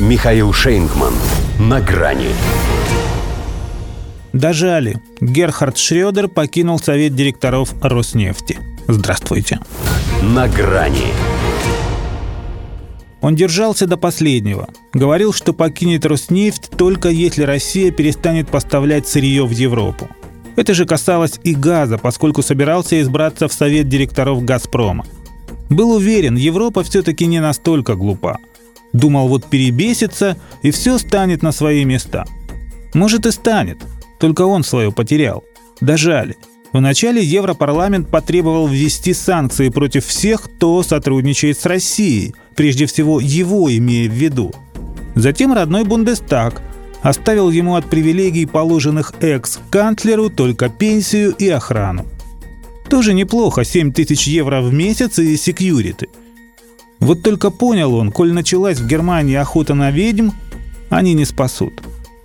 Михаил Шейнгман. На грани. Дожали. Герхард Шредер покинул совет директоров Роснефти. Здравствуйте. На грани. Он держался до последнего. Говорил, что покинет Роснефть только если Россия перестанет поставлять сырье в Европу. Это же касалось и газа, поскольку собирался избраться в совет директоров «Газпрома». Был уверен, Европа все-таки не настолько глупа. Думал, вот перебесится, и все станет на свои места. Может и станет, только он свое потерял. Дожали. Вначале Европарламент потребовал ввести санкции против всех, кто сотрудничает с Россией, прежде всего его имея в виду. Затем родной Бундестаг оставил ему от привилегий, положенных экс-канцлеру, только пенсию и охрану. Тоже неплохо, 7 тысяч евро в месяц и секьюриты. Вот только понял он, коль началась в Германии охота на ведьм, они не спасут.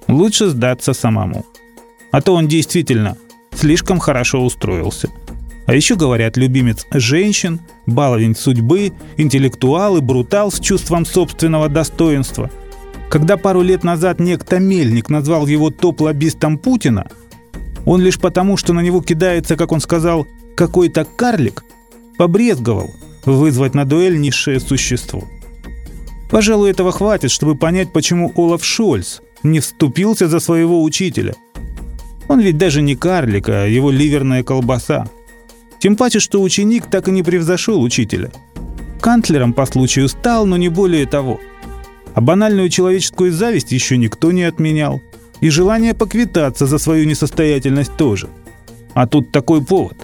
Лучше сдаться самому. А то он действительно слишком хорошо устроился. А еще говорят, любимец женщин, баловень судьбы, интеллектуал и брутал с чувством собственного достоинства. Когда пару лет назад некто Мельник назвал его топ-лоббистом Путина, он лишь потому, что на него кидается, как он сказал, какой-то карлик побрезговал вызвать на дуэль низшее существо. Пожалуй, этого хватит, чтобы понять, почему Олаф Шольц не вступился за своего учителя. Он ведь даже не карлик, а его ливерная колбаса. Тем паче, что ученик так и не превзошел учителя. Канцлером по случаю стал, но не более того. А банальную человеческую зависть еще никто не отменял. И желание поквитаться за свою несостоятельность тоже. А тут такой повод.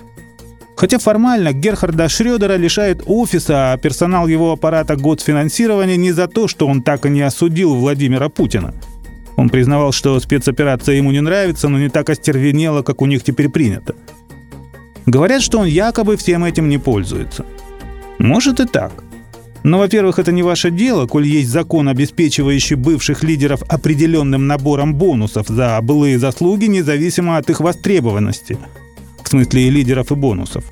Хотя формально Герхарда Шредера лишает офиса, а персонал его аппарата год финансирования не за то, что он так и не осудил Владимира Путина. Он признавал, что спецоперация ему не нравится, но не так остервенела, как у них теперь принято. Говорят, что он якобы всем этим не пользуется. Может и так. Но, во-первых, это не ваше дело, коль есть закон, обеспечивающий бывших лидеров определенным набором бонусов за былые заслуги, независимо от их востребованности – в смысле и лидеров, и бонусов.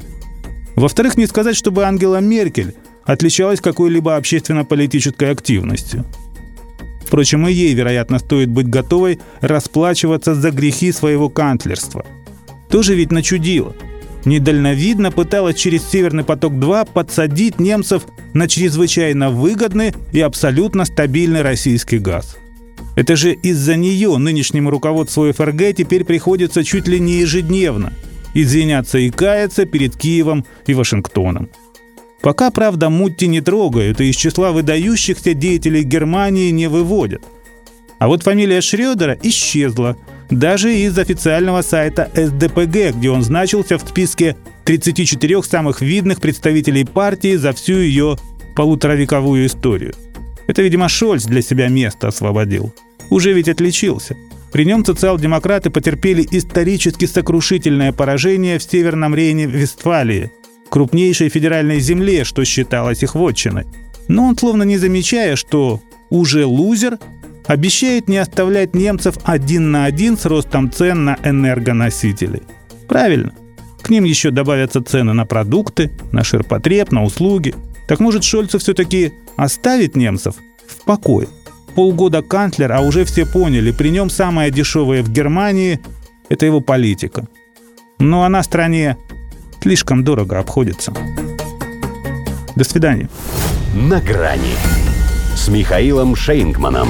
Во-вторых, не сказать, чтобы Ангела Меркель отличалась какой-либо общественно-политической активностью. Впрочем, и ей, вероятно, стоит быть готовой расплачиваться за грехи своего канцлерства. Тоже ведь начудило. Недальновидно пыталась через «Северный поток-2» подсадить немцев на чрезвычайно выгодный и абсолютно стабильный российский газ. Это же из-за нее нынешнему руководству ФРГ теперь приходится чуть ли не ежедневно – извиняться и каяться перед Киевом и Вашингтоном. Пока, правда, Мутти не трогают и из числа выдающихся деятелей Германии не выводят. А вот фамилия Шредера исчезла, даже из официального сайта СДПГ, где он значился в списке 34 самых видных представителей партии за всю ее полуторавековую историю. Это, видимо, Шольц для себя место освободил. Уже ведь отличился – при нем социал-демократы потерпели исторически сокрушительное поражение в Северном Рейне-Вестфалии, крупнейшей федеральной земле, что считалось их вотчиной. Но он, словно не замечая, что уже лузер, обещает не оставлять немцев один на один с ростом цен на энергоносители. Правильно. К ним еще добавятся цены на продукты, на ширпотреб, на услуги. Так может Шольцев все-таки оставить немцев в покое? Полгода канцлер, а уже все поняли, при нем самое дешевое в Германии – это его политика. Но она стране слишком дорого обходится. До свидания. На грани с Михаилом Шейнгманом.